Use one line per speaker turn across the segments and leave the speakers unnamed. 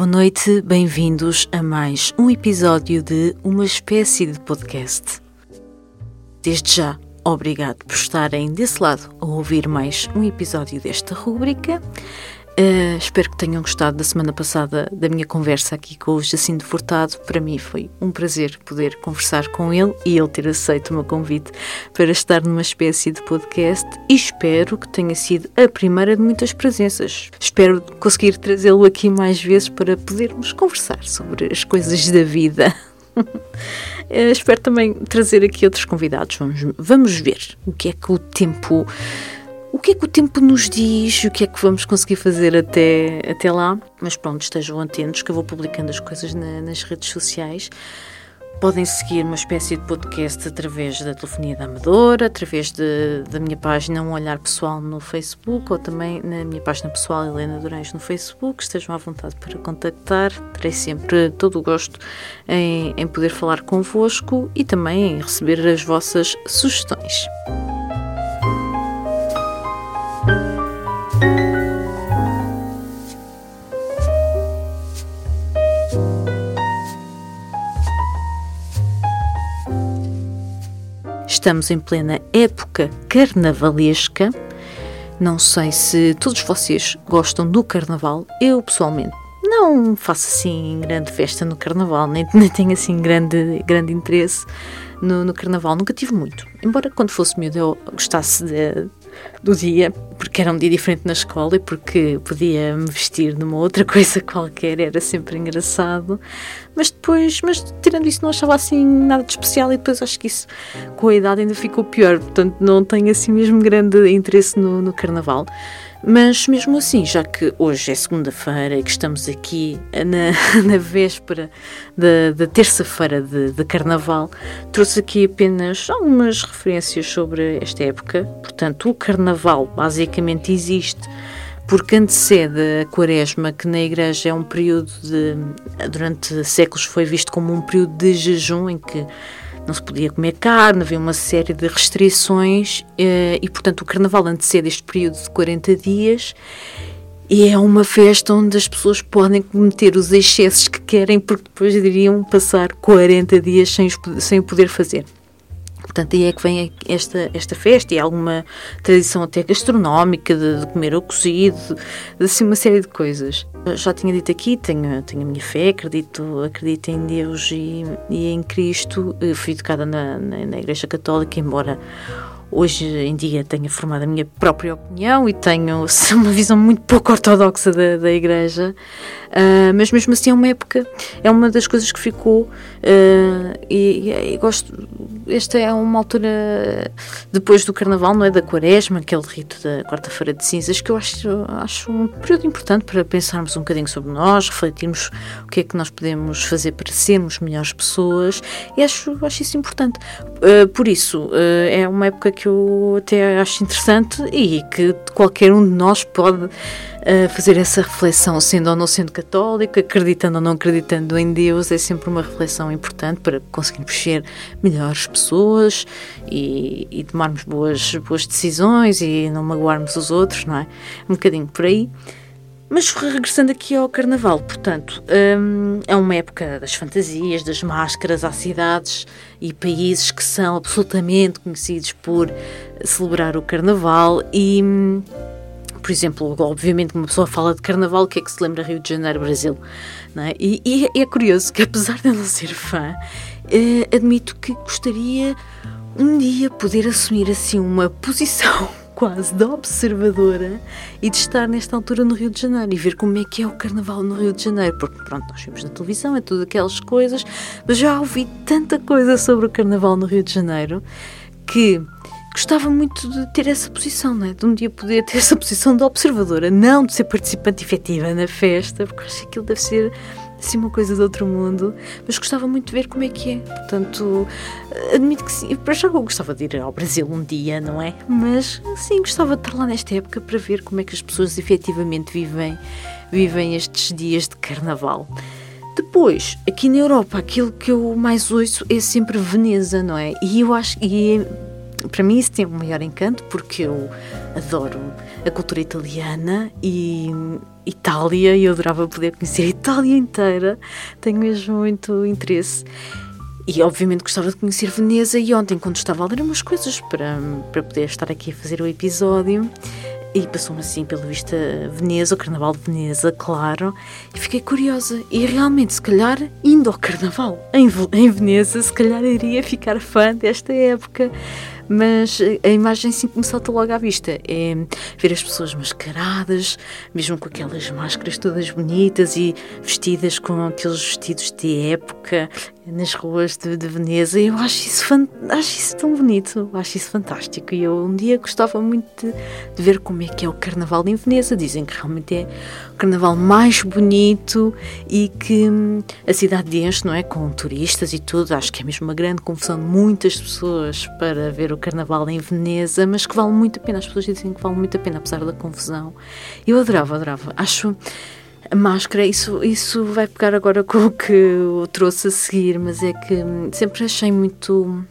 Boa noite, bem-vindos a mais um episódio de Uma Espécie de Podcast. Desde já, obrigado por estarem desse lado a ouvir mais um episódio desta rúbrica. Uh, espero que tenham gostado da semana passada da minha conversa aqui com o Jacinto Furtado. Para mim foi um prazer poder conversar com ele e ele ter aceito o meu convite para estar numa espécie de podcast e espero que tenha sido a primeira de muitas presenças. Espero conseguir trazê-lo aqui mais vezes para podermos conversar sobre as coisas da vida. Uh, espero também trazer aqui outros convidados. Vamos, vamos ver o que é que o tempo o que é que o tempo nos diz? O que é que vamos conseguir fazer até, até lá? Mas pronto, estejam atentos que eu vou publicando as coisas na, nas redes sociais. Podem seguir uma espécie de podcast através da telefonia da Amadora, através de, da minha página Um Olhar Pessoal no Facebook ou também na minha página pessoal Helena Durães no Facebook. Estejam à vontade para contactar. Terei sempre todo o gosto em, em poder falar convosco e também em receber as vossas sugestões. Estamos em plena época carnavalesca. Não sei se todos vocês gostam do carnaval. Eu, pessoalmente, não faço assim grande festa no carnaval, nem, nem tenho assim grande, grande interesse no, no carnaval. Nunca tive muito. Embora quando fosse miúdo eu gostasse de, do dia, porque era um dia diferente na escola e porque podia me vestir numa outra coisa qualquer, era sempre engraçado. Mas depois, mas tirando isso, não achava assim nada de especial e depois acho que isso com a idade ainda ficou pior, portanto não tenho assim mesmo grande interesse no, no carnaval. Mas mesmo assim, já que hoje é segunda-feira e que estamos aqui na, na véspera da, terça-feira de, de, Carnaval, trouxe aqui apenas algumas referências sobre esta época. Portanto, o Carnaval basicamente existe porque antecede a Quaresma, que na Igreja é um período de. durante séculos foi visto como um período de jejum em que não se podia comer carne, havia uma série de restrições eh, e, portanto, o Carnaval antecede este período de 40 dias e é uma festa onde as pessoas podem cometer os excessos que querem porque depois iriam passar 40 dias sem, sem o poder fazer. Portanto, aí é que vem esta, esta festa e alguma tradição até gastronómica de, de comer o cozido, de, assim uma série de coisas. Já tinha dito aqui, tenho, tenho a minha fé, acredito, acredito em Deus e, e em Cristo. Eu fui educada na, na, na Igreja Católica, embora hoje em dia tenho formado a minha própria opinião e tenho uma visão muito pouco ortodoxa da, da Igreja, uh, mas mesmo assim é uma época, é uma das coisas que ficou uh, e, e, gosto. Esta é uma altura depois do Carnaval, não é? Da Quaresma, aquele rito da Quarta-feira de Cinzas, que eu acho, acho um período importante para pensarmos um bocadinho sobre nós, refletirmos o que é que nós podemos fazer para sermos melhores pessoas e acho, acho isso importante. Uh, por isso, é uma época que eu até acho interessante e que qualquer um de nós pode uh, fazer essa reflexão, sendo ou não sendo católico, acreditando ou não acreditando em Deus, é sempre uma reflexão importante para conseguirmos ser melhores pessoas e, e tomarmos boas, boas decisões e não magoarmos os outros, não é? Um bocadinho por aí. Mas regressando aqui ao Carnaval, portanto, hum, é uma época das fantasias, das máscaras, há cidades e países que são absolutamente conhecidos por celebrar o Carnaval e, hum, por exemplo, obviamente, uma pessoa fala de Carnaval, o que é que se lembra Rio de Janeiro, Brasil? Não é? E, e é curioso que, apesar de eu não ser fã, eh, admito que gostaria um dia poder assumir assim uma posição quase de observadora e de estar nesta altura no Rio de Janeiro e ver como é que é o carnaval no Rio de Janeiro. Porque, pronto, nós vimos na televisão, é tudo aquelas coisas, mas já ouvi tanta coisa sobre o carnaval no Rio de Janeiro que gostava muito de ter essa posição, não é? De um dia poder ter essa posição de observadora, não de ser participante efetiva na festa, porque acho que aquilo deve ser assim uma coisa de outro mundo, mas gostava muito de ver como é que é. Portanto, admito que sim. Para já eu gostava de ir ao Brasil um dia, não é? Mas sim, gostava de estar lá nesta época para ver como é que as pessoas efetivamente vivem, vivem estes dias de carnaval. Depois, aqui na Europa, aquilo que eu mais ouço é sempre Veneza, não é? E eu acho e é, para mim isso tem um maior encanto porque eu adoro a cultura italiana e Itália e eu adorava poder conhecer a Itália inteira. Tenho mesmo muito interesse. E obviamente gostava de conhecer Veneza e ontem quando estava a ler umas coisas para, para poder estar aqui a fazer o episódio e passou-me assim pela vista Veneza, o Carnaval de Veneza, claro, e fiquei curiosa. E realmente, se calhar, indo ao Carnaval em, em Veneza, se calhar iria ficar fã desta época mas a imagem sim me salta logo à vista é ver as pessoas mascaradas, mesmo com aquelas máscaras todas bonitas e vestidas com aqueles vestidos de época nas ruas de, de Veneza. Eu acho isso, acho isso tão bonito, acho isso fantástico. E eu um dia gostava muito de, de ver como é que é o carnaval em Veneza. Dizem que realmente é o carnaval mais bonito e que hum, a cidade enche, não é? Com turistas e tudo. Acho que é mesmo uma grande confusão de muitas pessoas para ver o carnaval em Veneza, mas que vale muito a pena. As pessoas dizem que vale muito a pena, apesar da confusão. Eu adorava, adorava. Acho a máscara, isso, isso vai pegar agora com o que eu trouxe a seguir, mas é que sempre achei muito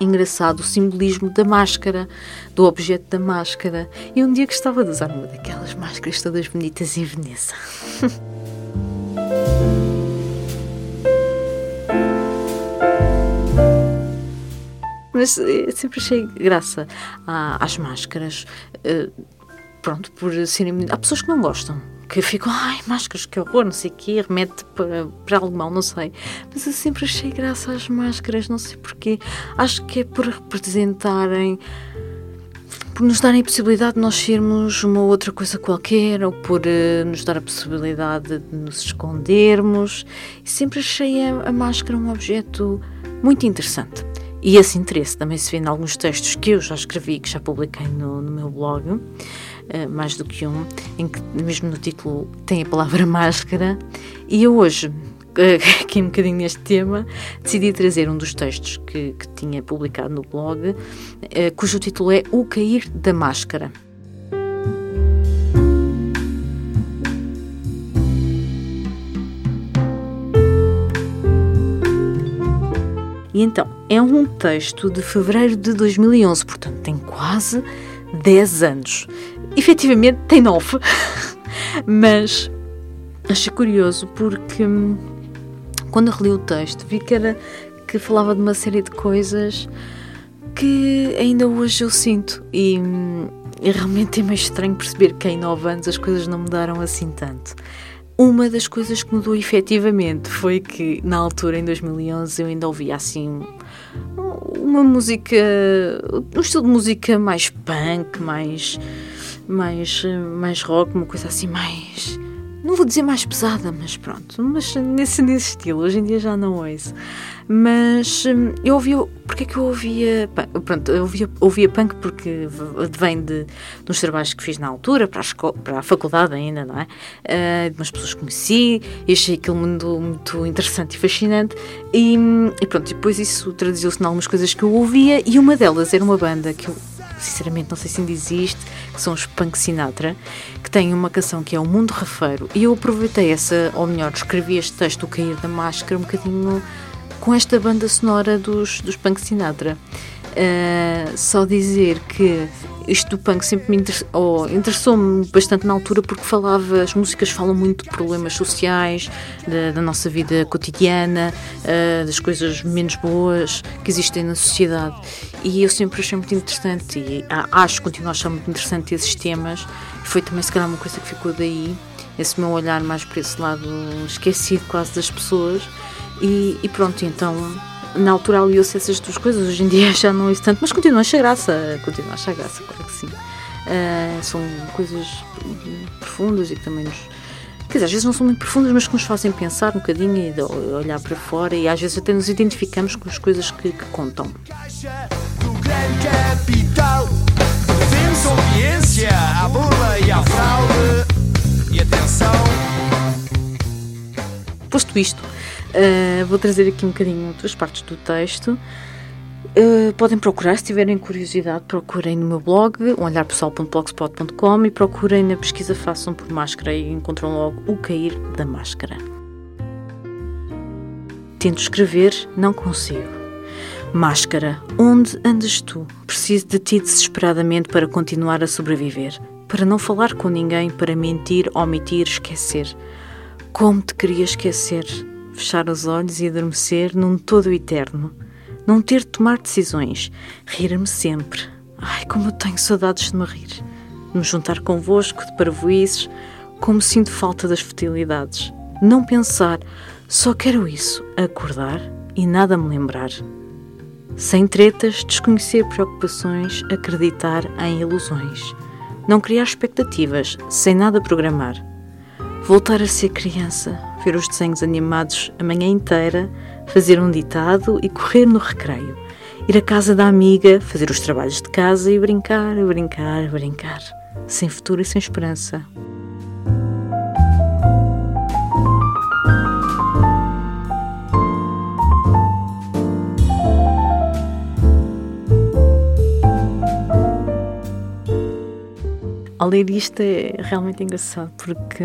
engraçado o simbolismo da máscara, do objeto da máscara. E um dia gostava de usar uma daquelas máscaras todas bonitas em Veneza. mas eh, sempre achei graça às máscaras. Eh, pronto, por serem. Há pessoas que não gostam, que ficam, ai, máscaras, que horror, não sei o quê, remete para, para alemão, não sei. Mas eu sempre achei graça às máscaras, não sei porquê. Acho que é por representarem por nos darem a possibilidade de nós sermos uma outra coisa qualquer ou por uh, nos dar a possibilidade de nos escondermos. Sempre achei a, a, máscara um objeto muito interessante. E esse interesse também se vê em alguns textos que eu já escrevi, que já publiquei no, no meu blog, uh, mais do que um, em que mesmo no título tem a palavra máscara. E eu hoje, aqui um bocadinho neste tema, decidi trazer um dos textos que, que tinha publicado no blog, uh, cujo título é O Cair da Máscara. E então, é um texto de fevereiro de 2011, portanto tem quase 10 anos. Efetivamente tem 9, mas achei curioso porque hum, quando reli o texto vi que, era, que falava de uma série de coisas que ainda hoje eu sinto e, hum, e realmente é meio estranho perceber que em 9 anos as coisas não mudaram assim tanto. Uma das coisas que mudou efetivamente foi que, na altura, em 2011, eu ainda ouvia assim uma música, um estilo de música mais punk, mais, mais, mais rock, uma coisa assim mais. Não vou dizer mais pesada, mas pronto, mas nesse, nesse estilo, hoje em dia já não ouço. Mas hum, eu ouvia. Porque é que eu ouvia. Pronto, eu ouvia, ouvia punk porque vem de, uns trabalhos que fiz na altura, para a, escola, para a faculdade ainda, não é? Uh, umas pessoas que conheci, e achei aquele mundo muito interessante e fascinante. E, hum, e pronto, depois isso traduziu-se em algumas coisas que eu ouvia, e uma delas era uma banda que eu sinceramente não sei se ainda existe, que são os Punk Sinatra, que têm uma canção que é O Mundo Rafeiro. E eu aproveitei essa, ou melhor, escrevi este texto, O Cair da Máscara, um bocadinho com esta banda sonora dos, dos Punk Sinatra. Uh, só dizer que isto do punk sempre me interessou, oh, interessou-me bastante na altura porque falava, as músicas falam muito de problemas sociais, da, da nossa vida cotidiana, uh, das coisas menos boas que existem na sociedade. E eu sempre achei muito interessante e acho, continuo a achar muito interessante esses temas. Foi também, se calhar, uma coisa que ficou daí, esse meu olhar mais para esse lado esquecido quase das pessoas. E, e pronto, então na altura aliou-se essas duas coisas, hoje em dia já não é tanto, mas continua a achar graça, continua a achar graça, claro que sim. Uh, são coisas profundas e que também nos. Quer dizer, às vezes não são muito profundas, mas que nos fazem pensar um bocadinho e olhar para fora e às vezes até nos identificamos com as coisas que, que contam.
grande capital. Temos audiência à burla e à fraude. E atenção.
Posto isto, uh, vou trazer aqui um bocadinho outras partes do texto. Uh, podem procurar, se tiverem curiosidade, procurem no meu blog, olharpessoal.blogspot.com e procurem na pesquisa, façam por máscara e encontram logo o cair da máscara. Tento escrever, não consigo. Máscara, onde andas tu? Preciso de ti desesperadamente para continuar a sobreviver, para não falar com ninguém, para mentir, omitir, esquecer. Como te queria esquecer, fechar os olhos e adormecer num todo eterno não ter de tomar decisões, rir-me sempre. Ai, como eu tenho saudades de me rir. Me juntar convosco de parvoices, como sinto falta das futilidades. Não pensar, só quero isso, acordar e nada me lembrar. Sem tretas, desconhecer preocupações, acreditar em ilusões. Não criar expectativas, sem nada programar. Voltar a ser criança, ver os desenhos animados a manhã inteira, fazer um ditado e correr no recreio. Ir à casa da amiga, fazer os trabalhos de casa e brincar, brincar, brincar. Sem futuro e sem esperança. Ao ler isto é realmente engraçado porque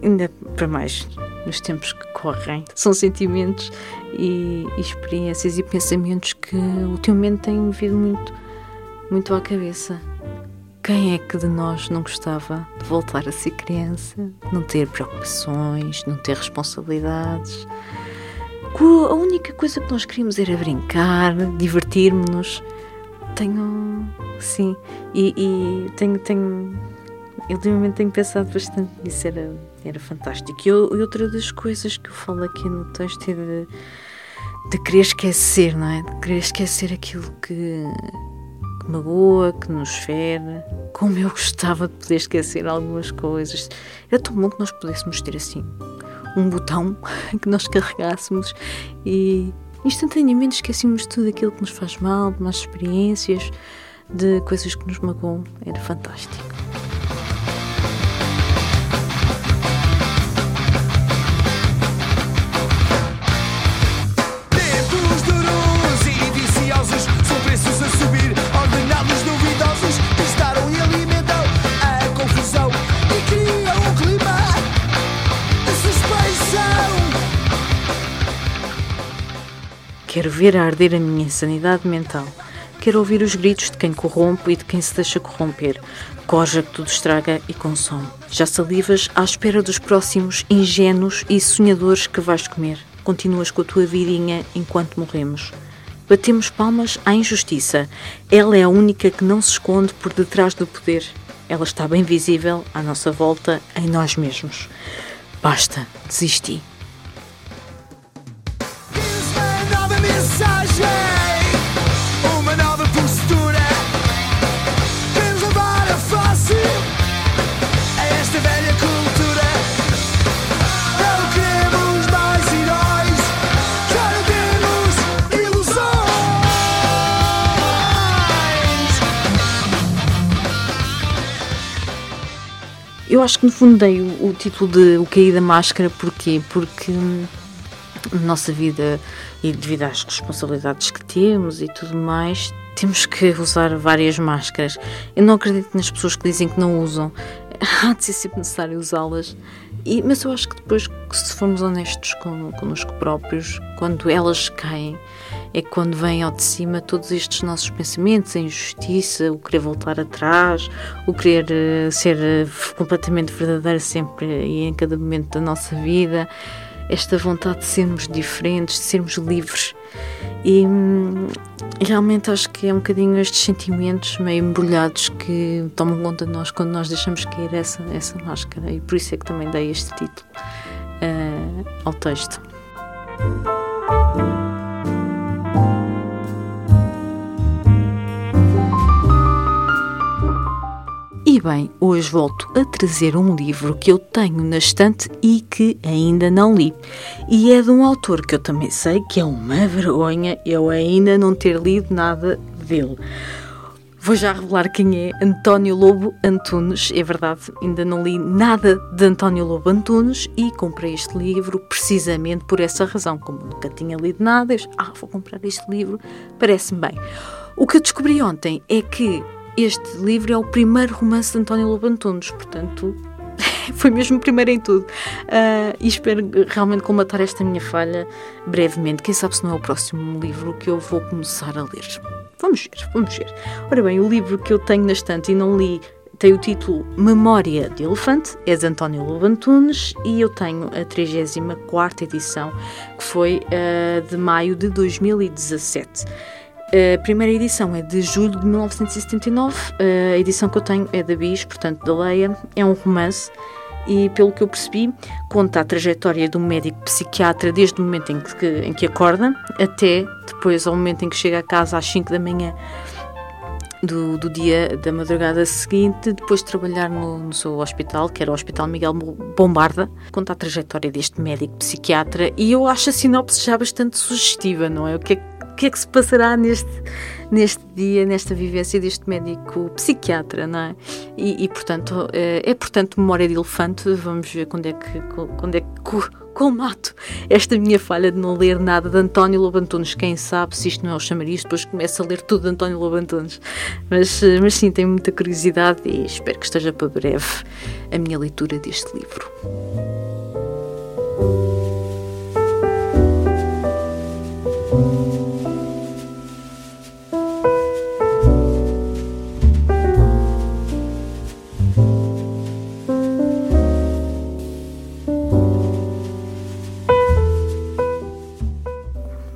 ainda para mais nos tempos que correm. São sentimentos e, experiências e pensamentos que ultimamente têm vindo muito, muito à cabeça. Quem é que de nós não gostava de voltar a ser criança, não ter preocupações, não ter responsabilidades? A única coisa que nós queríamos era brincar, divertir-nos. Tenho, sim, e, e tenho, tenho ultimamente tenho pensado bastante nisso, era, era fantástico. E, eu, e outra das coisas que eu falo aqui no texto é de, de querer esquecer, não é? De querer esquecer aquilo que, que magoa, que nos fere. Como eu gostava de poder esquecer algumas coisas. Era tão bom que nós pudéssemos ter assim um botão que nós carregássemos e instantaneamente esquecíamos tudo aquilo que nos faz mal, de más experiências, de coisas que nos magoam. Era fantástico. Quero ver arder a minha sanidade mental. Quero ouvir os gritos de quem corrompe e de quem se deixa corromper. Corja que tudo estraga e consome. Já salivas à espera dos próximos ingênuos e sonhadores que vais comer. Continuas com a tua vidinha enquanto morremos. Batemos palmas à injustiça. Ela é a única que não se esconde por detrás do poder. Ela está bem visível à nossa volta, em nós mesmos. Basta, desisti. Eu acho que no fundo dei o, o título de O Cair da Máscara, porquê? Porque hum, na nossa vida e devido às responsabilidades que temos e tudo mais, temos que usar várias máscaras. Eu não acredito nas pessoas que dizem que não usam. Há de ser sempre necessário usá-las. E, mas eu acho que depois, se formos honestos con, connosco próprios, quando elas caem, é quando vem ao de cima todos estes nossos pensamentos, a injustiça, o querer voltar atrás, o querer uh, ser uh, completamente verdadeiro sempre e em cada momento da nossa vida, esta vontade de sermos diferentes, de sermos livres. E hum, realmente acho que é um bocadinho estes sentimentos meio embrulhados que tomam conta de nós quando nós deixamos cair essa, essa máscara, e por isso é que também dei este título uh, ao texto. Bem, hoje volto a trazer um livro que eu tenho na estante e que ainda não li. E é de um autor que eu também sei que é uma vergonha eu ainda não ter lido nada dele. Vou já revelar quem é António Lobo Antunes. É verdade, ainda não li nada de António Lobo Antunes e comprei este livro precisamente por essa razão. Como nunca tinha lido nada, eu ah, vou comprar este livro, parece-me bem. O que eu descobri ontem é que este livro é o primeiro romance de António Lobo Antunes, portanto, foi mesmo o primeiro em tudo. Uh, e espero realmente colmatar esta minha falha brevemente. Quem sabe se não é o próximo livro que eu vou começar a ler. Vamos ver, vamos ver. Ora bem, o livro que eu tenho na estante e não li tem o título Memória de Elefante, é de António Lobo Antunes e eu tenho a 34 edição, que foi uh, de maio de 2017. A primeira edição é de julho de 1979, a edição que eu tenho é da Bis, portanto da Leia, é um romance e, pelo que eu percebi, conta a trajetória um médico psiquiatra desde o momento em que, em que acorda até depois ao momento em que chega a casa às 5 da manhã do, do dia da madrugada seguinte, depois de trabalhar no, no, seu hospital, que era o Hospital Miguel Bombarda, conta a trajetória deste médico psiquiatra e eu acho a sinopse já bastante sugestiva, não é? O que é, o que, é que se passará neste neste dia, nesta vivência deste médico psiquiatra, não é? E, e portanto, é, é, portanto memória de elefante. Vamos ver quando é que, quando é que colmato esta minha falha de não ler nada de António Lobantunes. Quem sabe se isto não é o chamariz, depois começo a ler tudo de António Lobantunes. Mas, mas sim, tenho muita curiosidade e espero que esteja para breve a minha leitura deste livro.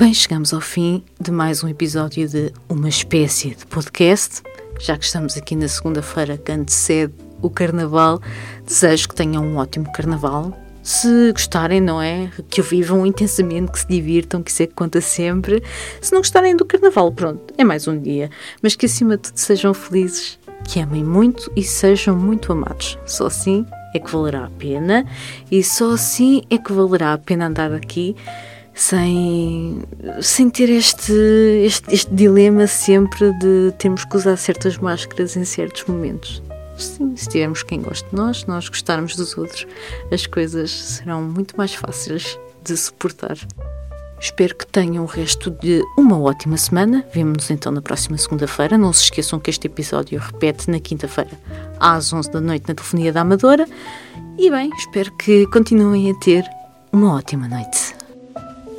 Bem, chegamos ao fim de mais um episódio de Uma Espécie de Podcast. Já que estamos aqui na segunda-feira que antecede o Carnaval, desejo que tenham um ótimo Carnaval. Se gostarem, não é? Que o vivam intensamente, que se divirtam, que isso é que conta sempre. Se não gostarem do Carnaval, pronto, é mais um dia. Mas que acima de tudo sejam felizes, que amem muito e sejam muito amados. Só assim é que valerá a pena e só assim é que valerá a pena andar aqui sem, sem ter este, este, este dilema sempre de termos que usar certas máscaras em certos momentos. Sim, se tivermos quem goste de nós, nós gostarmos dos outros, as coisas serão muito mais fáceis de suportar. Espero que tenham o resto de uma ótima semana. Vemo-nos então na próxima segunda-feira. Não se esqueçam que este episódio repete na quinta-feira, às 11 da noite, na Telefonia da Amadora. E bem, espero que continuem a ter uma ótima noite.